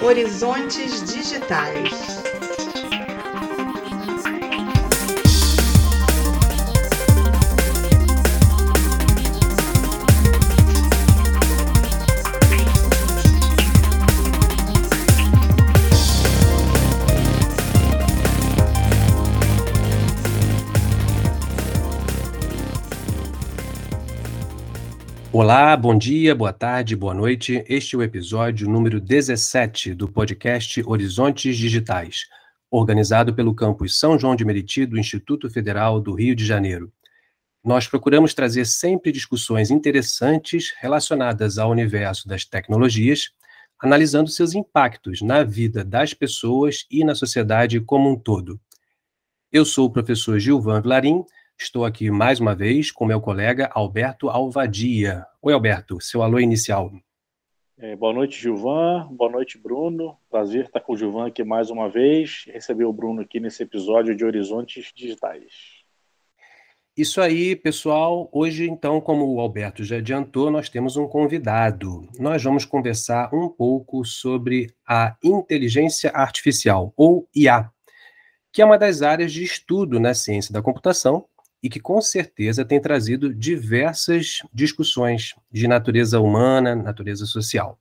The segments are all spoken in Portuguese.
Horizontes Digitais. Olá, bom dia, boa tarde, boa noite. Este é o episódio número 17 do podcast Horizontes Digitais, organizado pelo campus São João de Meriti do Instituto Federal do Rio de Janeiro. Nós procuramos trazer sempre discussões interessantes relacionadas ao universo das tecnologias, analisando seus impactos na vida das pessoas e na sociedade como um todo. Eu sou o professor Gilvan Vilarim Estou aqui mais uma vez com meu colega Alberto Alvadia. Oi, Alberto, seu alô inicial. É, boa noite, Gilvan. Boa noite, Bruno. Prazer estar com o Gilvan aqui mais uma vez. Receber o Bruno aqui nesse episódio de Horizontes Digitais. Isso aí, pessoal. Hoje, então, como o Alberto já adiantou, nós temos um convidado. Nós vamos conversar um pouco sobre a inteligência artificial, ou IA, que é uma das áreas de estudo na ciência da computação e que com certeza tem trazido diversas discussões de natureza humana, natureza social.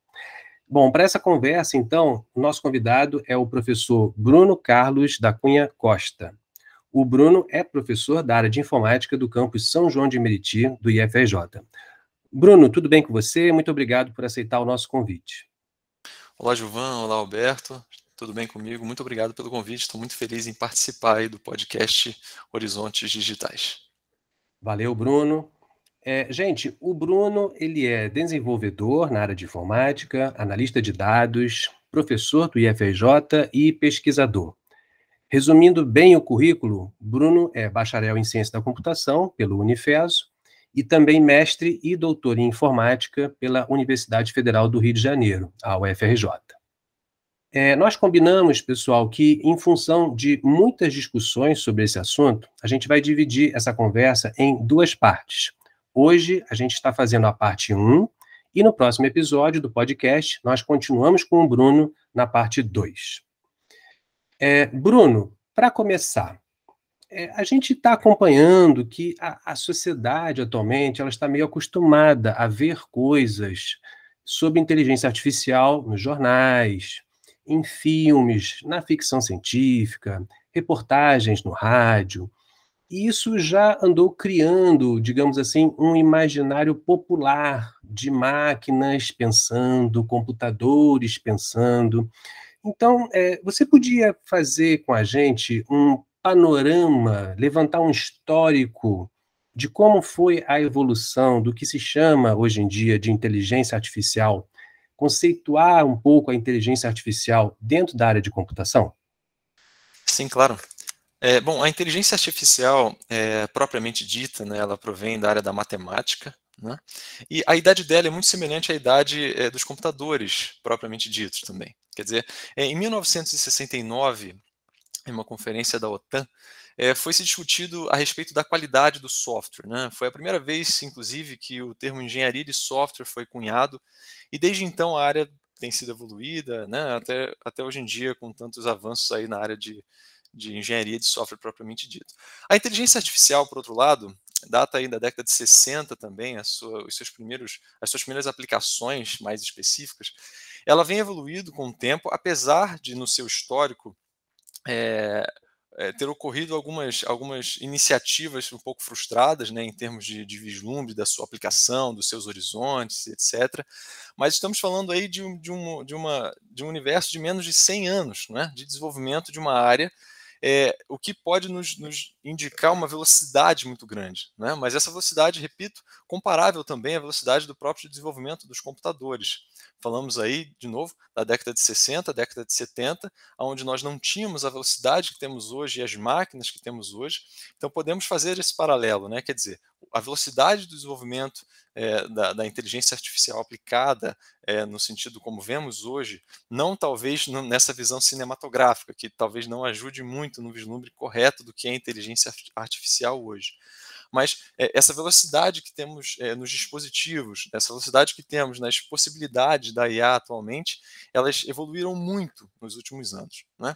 Bom, para essa conversa, então, nosso convidado é o professor Bruno Carlos da Cunha Costa. O Bruno é professor da área de informática do campus São João de Meriti, do IFRJ. Bruno, tudo bem com você? Muito obrigado por aceitar o nosso convite. Olá, Gilvan. Olá, Alberto. Tudo bem comigo? Muito obrigado pelo convite. Estou muito feliz em participar do podcast Horizontes Digitais. Valeu, Bruno. É, gente, o Bruno ele é desenvolvedor na área de informática, analista de dados, professor do IFRJ e pesquisador. Resumindo bem o currículo, Bruno é bacharel em ciência da computação pelo Unifeso e também mestre e doutor em informática pela Universidade Federal do Rio de Janeiro, a UFRJ. É, nós combinamos, pessoal, que em função de muitas discussões sobre esse assunto, a gente vai dividir essa conversa em duas partes. Hoje a gente está fazendo a parte 1 e no próximo episódio do podcast nós continuamos com o Bruno na parte 2. É, Bruno, para começar, é, a gente está acompanhando que a, a sociedade atualmente ela está meio acostumada a ver coisas sobre inteligência artificial nos jornais, em filmes, na ficção científica, reportagens no rádio. E isso já andou criando, digamos assim, um imaginário popular de máquinas pensando, computadores pensando. Então, é, você podia fazer com a gente um panorama, levantar um histórico de como foi a evolução do que se chama hoje em dia de inteligência artificial conceituar um pouco a inteligência artificial dentro da área de computação? Sim, claro. É, bom, a inteligência artificial, é, propriamente dita, né, ela provém da área da matemática, né, e a idade dela é muito semelhante à idade é, dos computadores, propriamente ditos também. Quer dizer, é, em 1969, em uma conferência da OTAN, é, foi se discutido a respeito da qualidade do software. Né? Foi a primeira vez, inclusive, que o termo engenharia de software foi cunhado, e desde então a área tem sido evoluída, né? até, até hoje em dia, com tantos avanços aí na área de, de engenharia de software propriamente dito. A inteligência artificial, por outro lado, data aí da década de 60 também, sua, os seus primeiros, as suas primeiras aplicações mais específicas, ela vem evoluindo com o tempo, apesar de, no seu histórico, é, é, ter ocorrido algumas, algumas iniciativas um pouco frustradas, né, em termos de, de, vislumbre da sua aplicação, dos seus horizontes, etc. Mas estamos falando aí de, um, de, um, de, uma, de um universo de menos de 100 anos né, de desenvolvimento de uma área, é, o que pode nos, nos, indicar uma velocidade muito grande. Né? Mas essa velocidade, repito, comparável também à velocidade do próprio desenvolvimento dos computadores. Falamos aí, de novo, da década de 60, década de 70, onde nós não tínhamos a velocidade que temos hoje e as máquinas que temos hoje. Então, podemos fazer esse paralelo, né? quer dizer, a velocidade do desenvolvimento é, da, da, inteligência artificial aplicada é, no sentido como vemos hoje, não talvez nessa visão cinematográfica, que talvez não ajude muito no vislumbre correto do que é inteligência artificial hoje mas é, essa velocidade que temos é, nos dispositivos, essa velocidade que temos nas possibilidades da IA atualmente, elas evoluíram muito nos últimos anos. Né?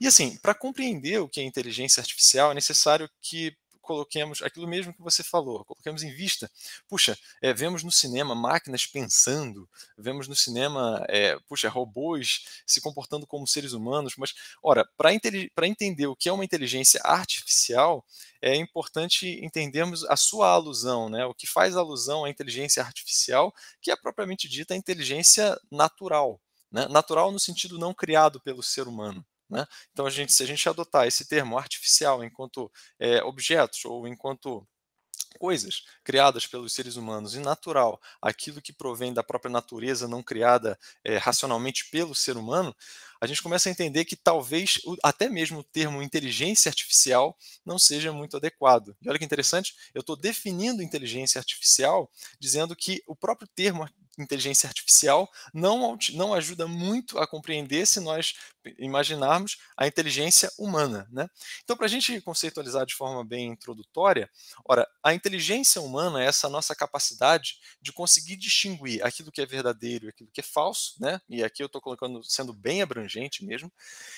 E assim, para compreender o que é inteligência artificial, é necessário que coloquemos aquilo mesmo que você falou, coloquemos em vista. Puxa, é, vemos no cinema máquinas pensando, vemos no cinema, é, puxa, robôs se comportando como seres humanos, mas, ora, para entender o que é uma inteligência artificial, é importante entendermos a sua alusão, né? o que faz alusão à inteligência artificial, que é propriamente dita a inteligência natural. Né? Natural no sentido não criado pelo ser humano. Né? Então, a gente, se a gente adotar esse termo artificial enquanto é, objetos ou enquanto coisas criadas pelos seres humanos e natural, aquilo que provém da própria natureza não criada é, racionalmente pelo ser humano, a gente começa a entender que talvez até mesmo o termo inteligência artificial não seja muito adequado. E olha que interessante, eu estou definindo inteligência artificial dizendo que o próprio termo inteligência artificial não, não ajuda muito a compreender se nós imaginarmos a inteligência humana. Né? Então, para a gente conceitualizar de forma bem introdutória, ora, a inteligência humana é essa nossa capacidade de conseguir distinguir aquilo que é verdadeiro e aquilo que é falso, né? e aqui eu estou colocando sendo bem abrangente mesmo,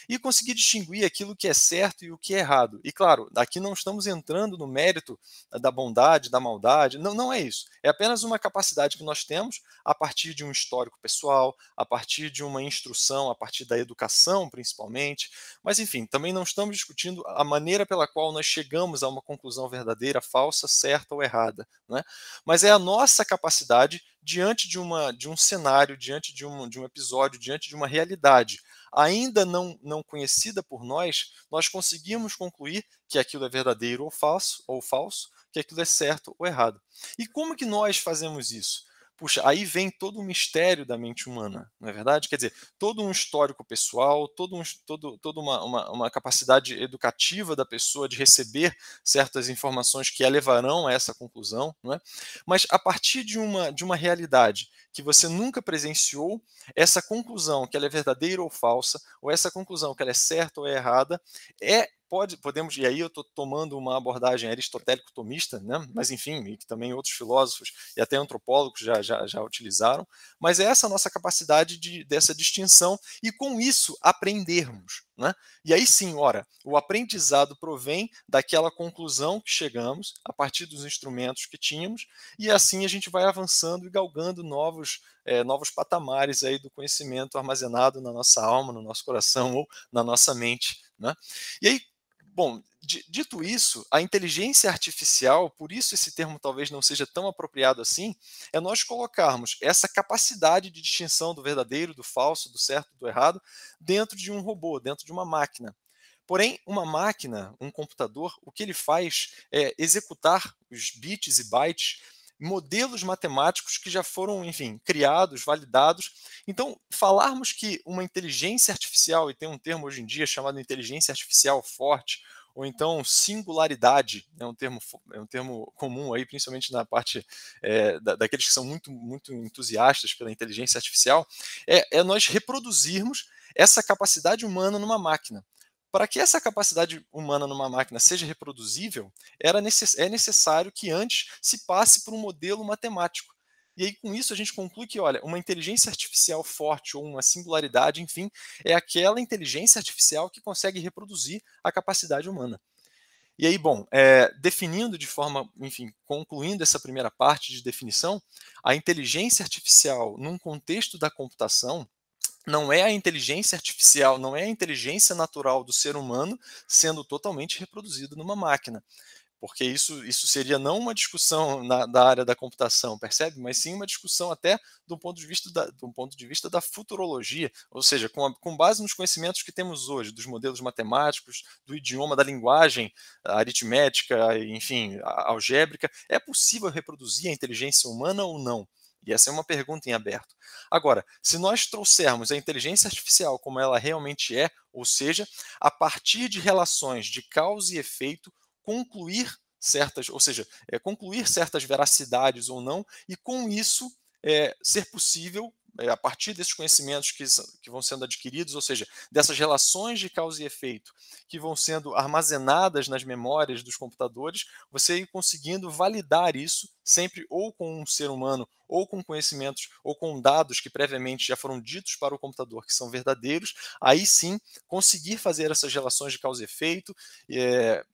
e conseguir distinguir aquilo que é certo e o que é errado. E claro, aqui não estamos entrando no mérito da bondade, da maldade, não, não é isso. É apenas uma capacidade que nós temos a partir de um histórico pessoal, a partir de uma instrução, a partir da educação principalmente. Mas, enfim, também não estamos discutindo a maneira pela qual nós chegamos a uma conclusão verdadeira, falsa, certa ou errada. Né? Mas é a nossa capacidade diante de, uma, de um cenário, diante de um, de um episódio, diante de uma realidade ainda não, não conhecida por nós, nós conseguimos concluir que aquilo é verdadeiro ou falso, ou falso, que aquilo é certo ou errado. E como que nós fazemos isso? Puxa, aí vem todo o mistério da mente humana, não é verdade? Quer dizer, todo um histórico pessoal, todo um, todo, toda uma, uma, uma, capacidade educativa da pessoa de receber certas informações que a levarão a essa conclusão, não é? mas a partir de uma, de uma realidade que você nunca presenciou, essa conclusão que ela é verdadeira ou falsa, ou essa conclusão que ela é certa ou é errada, é pode, podemos, e aí eu estou tomando uma abordagem aristotélico-tomista, né? mas enfim, e que também outros filósofos e até antropólogos já, já, já utilizaram, mas é essa nossa capacidade de, dessa distinção e com isso aprendermos. Né? E aí sim, ora, o aprendizado provém daquela conclusão que chegamos a partir dos instrumentos que tínhamos, e assim a gente vai avançando e galgando novos, é, novos patamares aí do conhecimento armazenado na nossa alma, no nosso coração ou na nossa mente. Né? E aí, Bom, dito isso, a inteligência artificial, por isso esse termo talvez não seja tão apropriado assim, é nós colocarmos essa capacidade de distinção do verdadeiro, do falso, do certo, do errado, dentro de um robô, dentro de uma máquina. Porém, uma máquina, um computador, o que ele faz é executar os bits e bytes modelos matemáticos que já foram, enfim, criados, validados. Então, falarmos que uma inteligência artificial, e tem um termo hoje em dia chamado inteligência artificial forte, ou então singularidade, é um termo, é um termo comum aí, principalmente na parte é, da, daqueles que são muito, muito entusiastas pela inteligência artificial, é, é nós reproduzirmos essa capacidade humana numa máquina. Para que essa capacidade humana numa máquina seja reproduzível, era necess é necessário que antes se passe por um modelo matemático. E aí, com isso, a gente conclui que, olha, uma inteligência artificial forte ou uma singularidade, enfim, é aquela inteligência artificial que consegue reproduzir a capacidade humana. E aí, bom, é, definindo de forma, enfim, concluindo essa primeira parte de definição, a inteligência artificial num contexto da computação, não é a inteligência artificial, não é a inteligência natural do ser humano sendo totalmente reproduzido numa máquina. Porque isso, isso seria não uma discussão na, da área da computação, percebe? Mas sim uma discussão até do ponto de vista da, do ponto de vista da futurologia, ou seja, com, a, com base nos conhecimentos que temos hoje, dos modelos matemáticos, do idioma, da linguagem aritmética, enfim, algébrica, é possível reproduzir a inteligência humana ou não? E essa é uma pergunta em aberto. Agora, se nós trouxermos a inteligência artificial como ela realmente é, ou seja, a partir de relações de causa e efeito, concluir certas, ou seja, é, concluir certas veracidades ou não, e com isso é, ser possível a partir desses conhecimentos que, que vão sendo adquiridos, ou seja, dessas relações de causa e efeito que vão sendo armazenadas nas memórias dos computadores, você ir conseguindo validar isso sempre ou com um ser humano, ou com conhecimentos, ou com dados que previamente já foram ditos para o computador que são verdadeiros, aí sim conseguir fazer essas relações de causa e efeito é,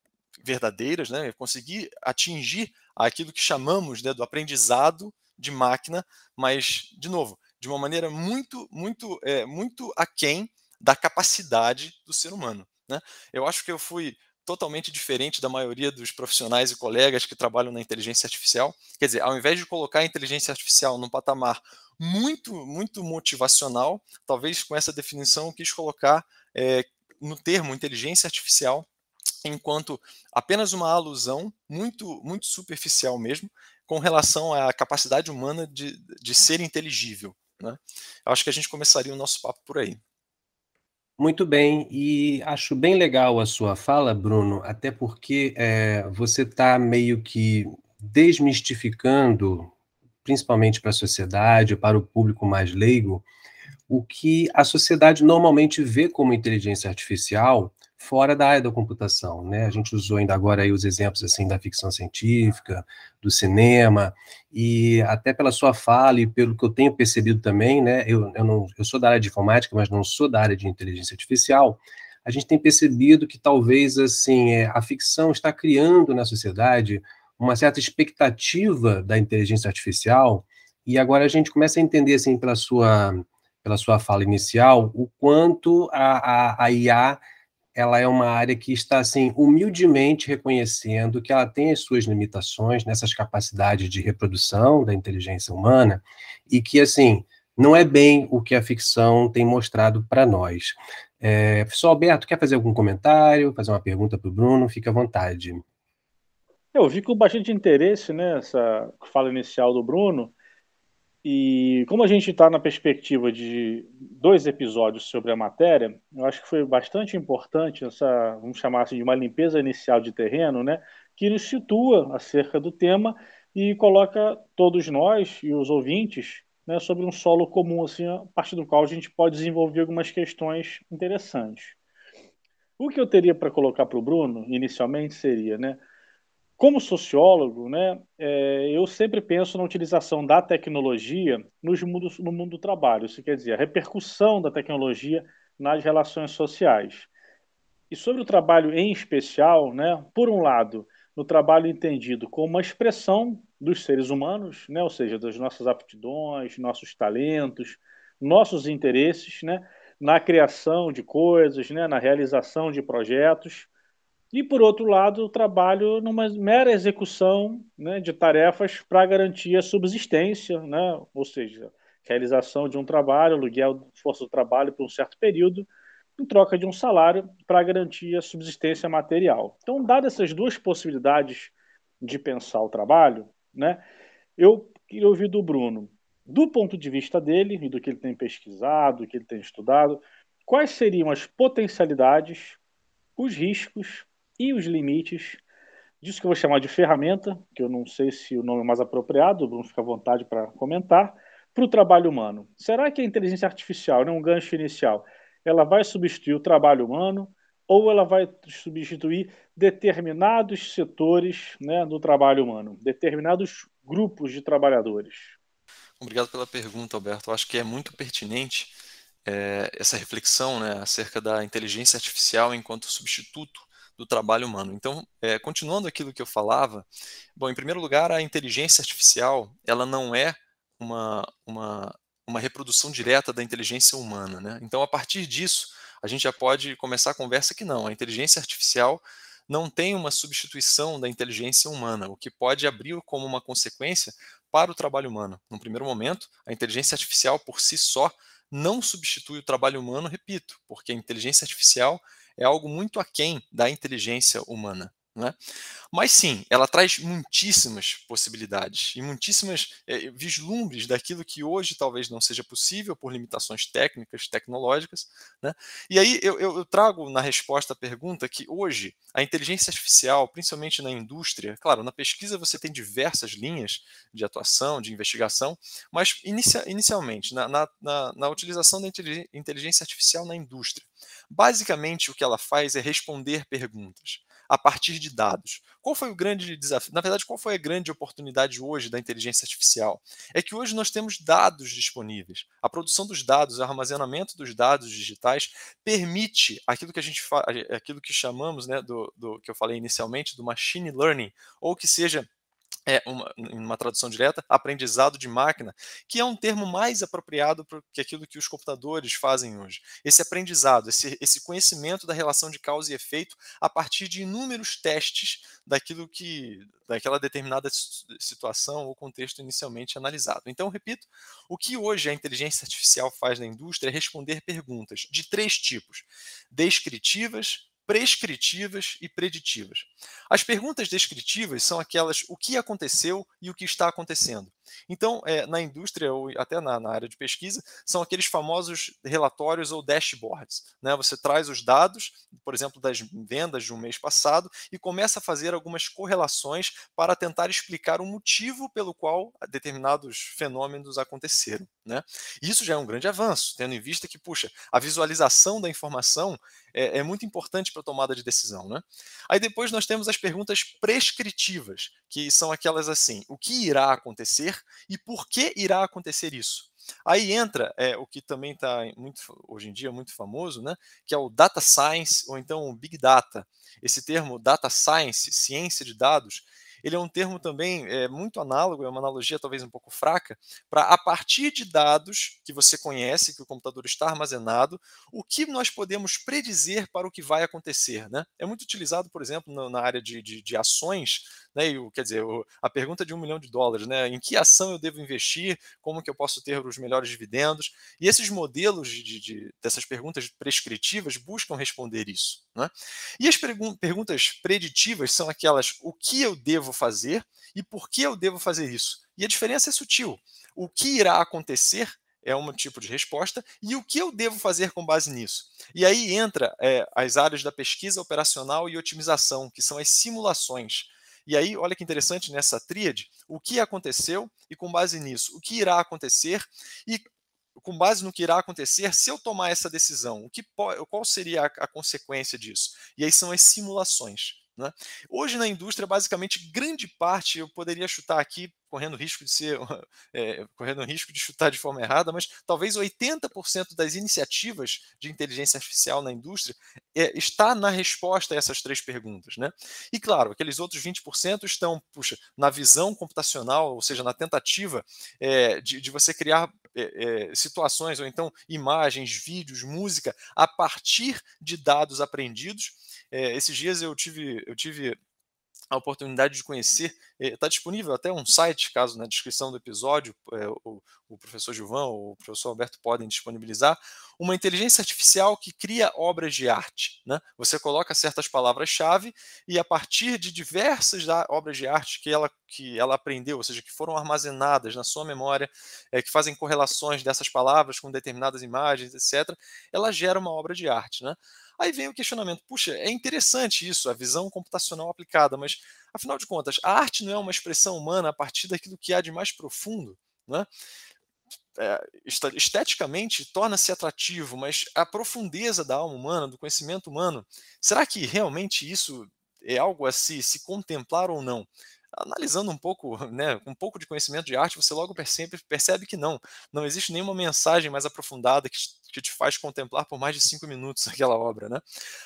verdadeiras, né? conseguir atingir aquilo que chamamos né, do aprendizado de máquina, mas, de novo, de uma maneira muito, muito, é, muito aquém da capacidade do ser humano. Né? Eu acho que eu fui totalmente diferente da maioria dos profissionais e colegas que trabalham na inteligência artificial. Quer dizer, ao invés de colocar a inteligência artificial num patamar muito, muito motivacional, talvez com essa definição eu quis colocar é, no termo inteligência artificial enquanto apenas uma alusão muito, muito superficial mesmo com relação à capacidade humana de, de ser inteligível. Né? Acho que a gente começaria o nosso papo por aí. Muito bem, e acho bem legal a sua fala, Bruno, até porque é, você está meio que desmistificando, principalmente para a sociedade, para o público mais leigo, o que a sociedade normalmente vê como inteligência artificial fora da área da computação, né? A gente usou ainda agora aí os exemplos assim da ficção científica, do cinema e até pela sua fala e pelo que eu tenho percebido também, né? Eu, eu não eu sou da área de informática, mas não sou da área de inteligência artificial. A gente tem percebido que talvez assim é, a ficção está criando na sociedade uma certa expectativa da inteligência artificial e agora a gente começa a entender assim pela sua pela sua fala inicial o quanto a, a, a IA ela é uma área que está assim humildemente reconhecendo que ela tem as suas limitações nessas capacidades de reprodução da inteligência humana e que assim não é bem o que a ficção tem mostrado para nós. É, professor Alberto, quer fazer algum comentário, fazer uma pergunta para o Bruno? Fique à vontade. Eu vi com bastante interesse né, essa fala inicial do Bruno, e como a gente está na perspectiva de dois episódios sobre a matéria, eu acho que foi bastante importante essa, vamos chamar assim, de uma limpeza inicial de terreno, né, que nos situa acerca do tema e coloca todos nós e os ouvintes né, sobre um solo comum, assim, a partir do qual a gente pode desenvolver algumas questões interessantes. O que eu teria para colocar para o Bruno, inicialmente, seria, né, como sociólogo, né, é, eu sempre penso na utilização da tecnologia nos mundos, no mundo do trabalho. Isso quer dizer, a repercussão da tecnologia nas relações sociais. E sobre o trabalho em especial, né, por um lado, no trabalho entendido como uma expressão dos seres humanos, né, ou seja, das nossas aptidões, nossos talentos, nossos interesses, né, na criação de coisas, né, na realização de projetos e, por outro lado, o trabalho numa mera execução né, de tarefas para garantir a subsistência, né, ou seja, realização de um trabalho, aluguel de força do trabalho por um certo período, em troca de um salário para garantir a subsistência material. Então, dadas essas duas possibilidades de pensar o trabalho, né, eu queria ouvir do Bruno, do ponto de vista dele e do que ele tem pesquisado, do que ele tem estudado, quais seriam as potencialidades, os riscos e os limites disso que eu vou chamar de ferramenta, que eu não sei se o nome é mais apropriado, o Bruno fica à vontade para comentar, para o trabalho humano. Será que a inteligência artificial, né, um gancho inicial, ela vai substituir o trabalho humano ou ela vai substituir determinados setores né, do trabalho humano, determinados grupos de trabalhadores? Obrigado pela pergunta, Alberto. Eu acho que é muito pertinente é, essa reflexão né, acerca da inteligência artificial enquanto substituto do trabalho humano. Então, é, continuando aquilo que eu falava, bom, em primeiro lugar, a inteligência artificial, ela não é uma, uma, uma reprodução direta da inteligência humana, né? Então, a partir disso, a gente já pode começar a conversa que não, a inteligência artificial não tem uma substituição da inteligência humana, o que pode abrir como uma consequência para o trabalho humano. No primeiro momento, a inteligência artificial por si só não substitui o trabalho humano, repito, porque a inteligência artificial é algo muito aquém da inteligência humana. Né? Mas sim, ela traz muitíssimas possibilidades e muitíssimas é, vislumbres daquilo que hoje talvez não seja possível por limitações técnicas, tecnológicas. Né? E aí eu, eu, trago na resposta à pergunta que hoje a inteligência artificial, principalmente na indústria, claro, na pesquisa você tem diversas linhas de atuação, de investigação, mas inicia, inicialmente, na, na, na, na utilização da inteligência artificial na indústria, basicamente o que ela faz é responder perguntas a partir de dados. Qual foi o grande desafio? Na verdade, qual foi a grande oportunidade hoje da inteligência artificial? É que hoje nós temos dados disponíveis. A produção dos dados, o armazenamento dos dados digitais permite aquilo que a gente aquilo que chamamos, né, do, do que eu falei inicialmente, do machine learning, ou que seja é uma, uma tradução direta, aprendizado de máquina, que é um termo mais apropriado que aquilo que os computadores fazem hoje. Esse aprendizado, esse, esse conhecimento da relação de causa e efeito a partir de inúmeros testes daquilo que, daquela determinada situação ou contexto inicialmente analisado. Então, repito, o que hoje a inteligência artificial faz na indústria é responder perguntas de três tipos: descritivas, prescritivas e preditivas. As perguntas descritivas são aquelas o que aconteceu e o que está acontecendo. Então, é, na indústria ou até na, na, área de pesquisa, são aqueles famosos relatórios ou dashboards. Né? Você traz os dados, por exemplo, das vendas de um mês passado e começa a fazer algumas correlações para tentar explicar o motivo pelo qual determinados fenômenos aconteceram. Né? Isso já é um grande avanço, tendo em vista que, puxa, a visualização da informação é, é muito importante para a tomada de decisão. Né? Aí depois nós temos as perguntas prescritivas, que são aquelas assim: o que irá acontecer e por que irá acontecer isso? Aí entra é, o que também está hoje em dia muito famoso, né, que é o data science ou então o big data. Esse termo data science, ciência de dados, ele é um termo também é, muito análogo, é uma analogia talvez um pouco fraca, para a partir de dados que você conhece, que o computador está armazenado, o que nós podemos predizer para o que vai acontecer. Né? É muito utilizado, por exemplo, na, na área de, de, de ações, né, e, quer dizer, a pergunta de um milhão de dólares, né, em que ação eu devo investir, como que eu posso ter os melhores dividendos, e esses modelos de, de dessas perguntas prescritivas buscam responder isso. Né? E as perguntas preditivas são aquelas, o que eu devo fazer e por que eu devo fazer isso? E a diferença é sutil. O que irá acontecer é um tipo de resposta, e o que eu devo fazer com base nisso? E aí entra é, as áreas da pesquisa operacional e otimização, que são as simulações. E aí, olha que interessante nessa tríade, o que aconteceu e com base nisso, o que irá acontecer e com base no que irá acontecer, se eu tomar essa decisão, o que qual seria a, a consequência disso? E aí são as simulações. Né? Hoje na indústria, basicamente, grande parte, eu poderia chutar aqui, correndo risco de ser, é, correndo risco de chutar de forma errada, mas talvez 80% das iniciativas de inteligência artificial na indústria é, está na resposta a essas três perguntas. Né? E claro, aqueles outros 20% estão, puxa, na visão computacional, ou seja, na tentativa é, de, de, você criar situações, ou então imagens, vídeos, música, a partir de dados aprendidos é, esses dias eu tive, eu tive a oportunidade de conhecer, está eh, disponível até um site, caso na descrição do episódio é, o, o, professor Gilvão ou o professor Alberto podem disponibilizar, uma inteligência artificial que cria obras de arte. Né? Você coloca certas palavras-chave e a partir de diversas obras de arte que ela, que ela aprendeu, ou seja, que foram armazenadas na sua memória, é, que fazem correlações dessas palavras com determinadas imagens, etc., ela gera uma obra de arte. Né? Aí vem o questionamento: puxa, é interessante isso, a visão computacional aplicada, mas afinal de contas, a arte não é uma expressão humana a partir daquilo que há de mais profundo? Né? É, esteticamente torna-se atrativo, mas a profundeza da alma humana, do conhecimento humano, será que realmente isso é algo a se, se contemplar ou não? Analisando um pouco, né, um pouco de conhecimento de arte, você logo percebe, percebe que não, não existe nenhuma mensagem mais aprofundada que te, que te faz contemplar por mais de cinco minutos aquela obra, né?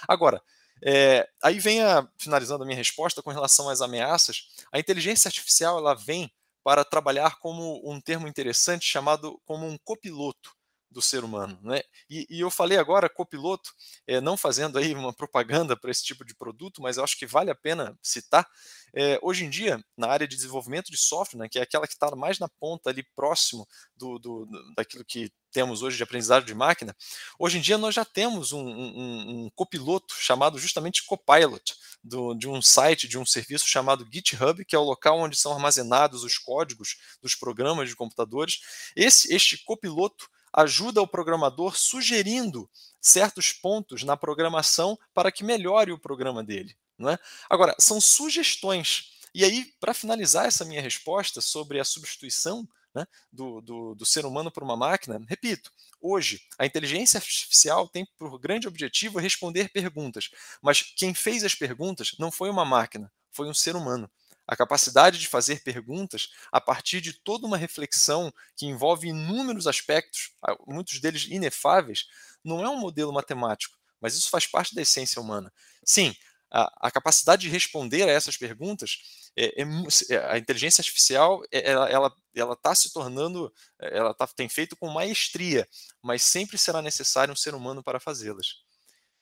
Agora, é, aí vem a, finalizando a minha resposta com relação às ameaças, a inteligência artificial ela vem para trabalhar como um termo interessante chamado como um copiloto. Do ser humano. Né? E, e eu falei agora, copiloto, é, não fazendo aí uma propaganda para esse tipo de produto, mas eu acho que vale a pena citar. É, hoje em dia, na área de desenvolvimento de software, né, que é aquela que está mais na ponta ali próximo do, do, daquilo que temos hoje de aprendizado de máquina, hoje em dia nós já temos um, um, um copiloto chamado justamente Copilot, do, de um site, de um serviço chamado GitHub, que é o local onde são armazenados os códigos dos programas de computadores. Esse, este copiloto ajuda o programador sugerindo certos pontos na programação para que melhore o programa dele. Não é? Agora, são sugestões. E aí, para finalizar essa minha resposta sobre a substituição né, do, do, do, ser humano por uma máquina, repito, hoje a inteligência artificial tem por grande objetivo responder perguntas, mas quem fez as perguntas não foi uma máquina, foi um ser humano. A capacidade de fazer perguntas a partir de toda uma reflexão que envolve inúmeros aspectos, muitos deles inefáveis, não é um modelo matemático, mas isso faz parte da essência humana. Sim, a, a capacidade de responder a essas perguntas é, é, é, a inteligência artificial é, ela está se tornando ela tá, tem feito com maestria mas sempre será necessário um ser humano para fazê-las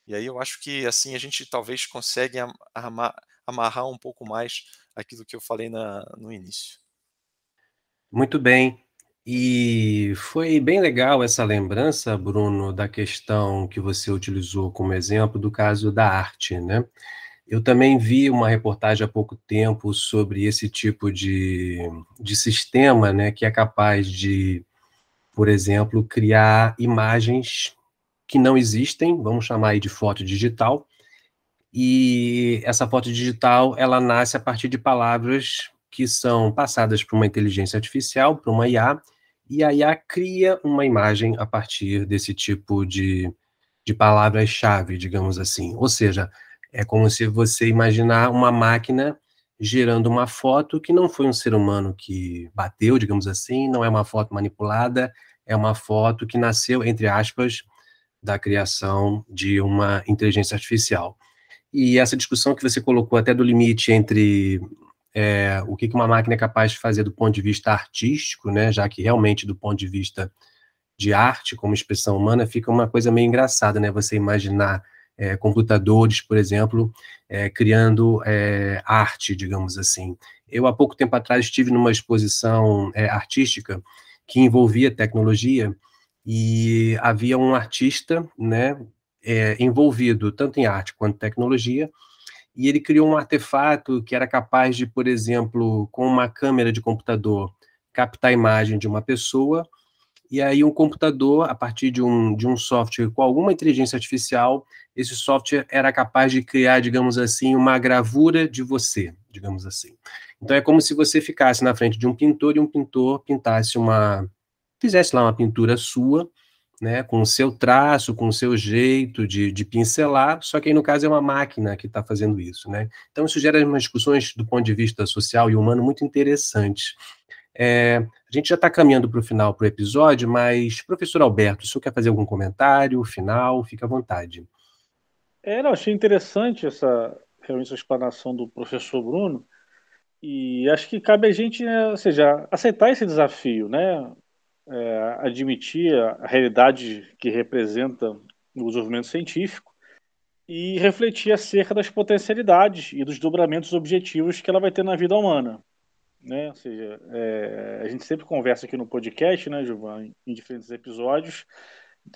e aí eu acho que assim a gente talvez consegue amarrar um pouco mais aquilo que eu falei na, no início muito bem e foi bem legal essa lembrança, Bruno, da questão que você utilizou como exemplo do caso da arte, né? Eu também vi uma reportagem há pouco tempo sobre esse tipo de, de sistema, né, que é capaz de, por exemplo, criar imagens que não existem, vamos chamar aí de foto digital, e essa foto digital, ela nasce a partir de palavras que são passadas para uma inteligência artificial, para uma IA, e a IA cria uma imagem a partir desse tipo de, de palavras-chave, digamos assim. Ou seja, é como se você imaginar uma máquina gerando uma foto que não foi um ser humano que bateu, digamos assim, não é uma foto manipulada, é uma foto que nasceu, entre aspas, da criação de uma inteligência artificial. E essa discussão que você colocou até do limite entre é, o que uma máquina é capaz de fazer do ponto de vista artístico, né, já que realmente do ponto de vista de arte como expressão humana fica uma coisa meio engraçada, né, você imaginar é, computadores, por exemplo, é, criando é, arte, digamos assim. Eu, há pouco tempo atrás, estive numa exposição é, artística que envolvia tecnologia e havia um artista, né, é, envolvido tanto em arte quanto tecnologia, e ele criou um artefato que era capaz de, por exemplo, com uma câmera de computador, captar a imagem de uma pessoa e aí um computador, a partir de um, de um software com alguma inteligência artificial, esse software era capaz de criar, digamos assim, uma gravura de você, digamos assim. Então é como se você ficasse na frente de um pintor e um pintor pintasse uma, fizesse lá uma pintura sua, né, com o seu traço, com o seu jeito de, de pincelar, só que aí no caso é uma máquina que está fazendo isso, né? Então isso gera umas discussões do ponto de vista social e humano muito interessantes. É, a gente já está caminhando para o final do episódio, mas, professor Alberto, o senhor quer fazer algum comentário final? Fique à vontade. É, não, achei interessante essa, realmente essa explanação do professor Bruno, e acho que cabe a gente, né, ou seja, aceitar esse desafio, né? É, admitir a realidade que representa o desenvolvimento científico e refletir acerca das potencialidades e dos dobramentos objetivos que ela vai ter na vida humana né? Ou seja, é, a gente sempre conversa aqui no podcast, né, Gilvan, em diferentes episódios,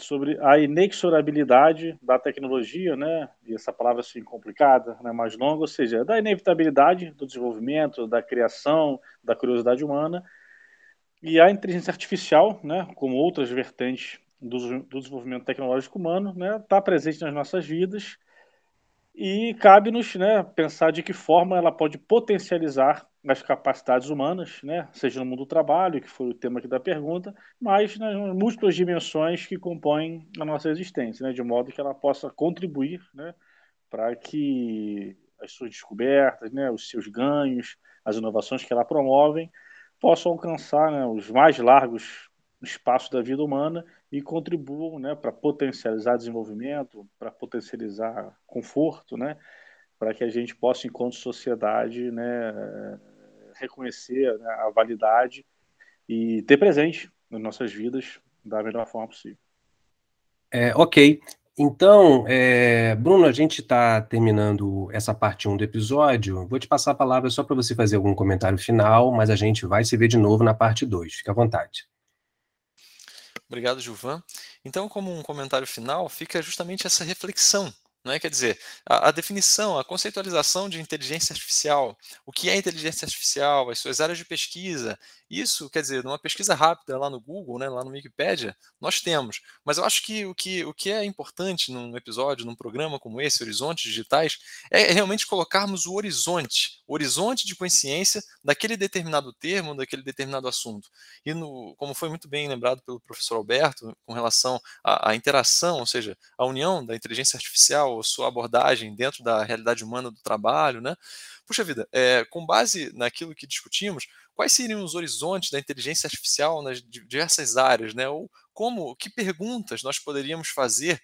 sobre a inexorabilidade da tecnologia, né? E essa palavra assim complicada, né, mais longa, ou seja, da inevitabilidade do desenvolvimento, da criação, da curiosidade humana. E a inteligência artificial, né, como outras vertentes do, do desenvolvimento tecnológico humano, né, está presente nas nossas vidas. E cabe-nos né, pensar de que forma ela pode potencializar as capacidades humanas, né, seja no mundo do trabalho, que foi o tema aqui da pergunta, mas nas múltiplas dimensões que compõem a nossa existência, né, de modo que ela possa contribuir né, para que as suas descobertas, né, os seus ganhos, as inovações que ela promove possam alcançar né, os mais largos espaços da vida humana e contribuam né, para potencializar desenvolvimento, para potencializar conforto, né, para que a gente possa, enquanto sociedade, né, reconhecer né, a validade e ter presente nas nossas vidas da melhor forma possível. É, ok. Então, é, Bruno, a gente está terminando essa parte 1 do episódio. Vou te passar a palavra só para você fazer algum comentário final, mas a gente vai se ver de novo na parte 2. Fique à vontade. Obrigado, Gilvan. Então, como um comentário final, fica justamente essa reflexão é? Quer dizer, a, a, definição, a conceitualização de inteligência artificial, o que é inteligência artificial, as suas áreas de pesquisa, isso, quer dizer, numa pesquisa rápida lá no Google, né, lá no Wikipedia, nós temos. Mas eu acho que o que, o que é importante num episódio, num programa como esse, Horizontes Digitais, é realmente colocarmos o horizonte, o horizonte de consciência daquele determinado termo, daquele determinado assunto. E no, como foi muito bem lembrado pelo professor Alberto, com relação à, à interação, ou seja, a união da inteligência artificial, a sua abordagem dentro da realidade humana do trabalho, né? Puxa vida, é, com base naquilo que discutimos, quais seriam os horizontes da inteligência artificial nas diversas áreas, né? Ou como, que perguntas nós poderíamos fazer,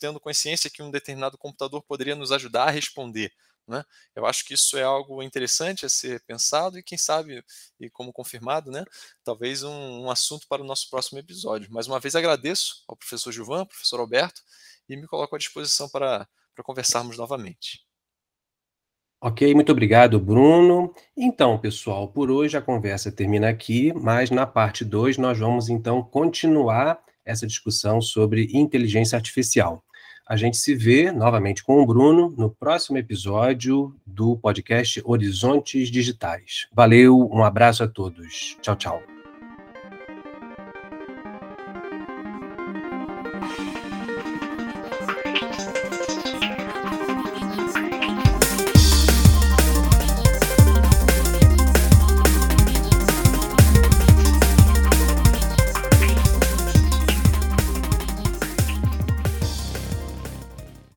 tendo consciência que um determinado computador poderia nos ajudar a responder? Né? Eu acho que isso é algo interessante a ser pensado e quem sabe, e como confirmado, né, talvez um, um assunto para o nosso próximo episódio. Mais uma vez agradeço ao professor Gilvan, professor Alberto, e me coloco à disposição para, para conversarmos novamente. Ok, muito obrigado, Bruno. Então, pessoal, por hoje a conversa termina aqui, mas na parte 2 nós vamos então continuar essa discussão sobre inteligência artificial. A gente se vê novamente com o Bruno no próximo episódio do podcast Horizontes Digitais. Valeu, um abraço a todos. Tchau, tchau.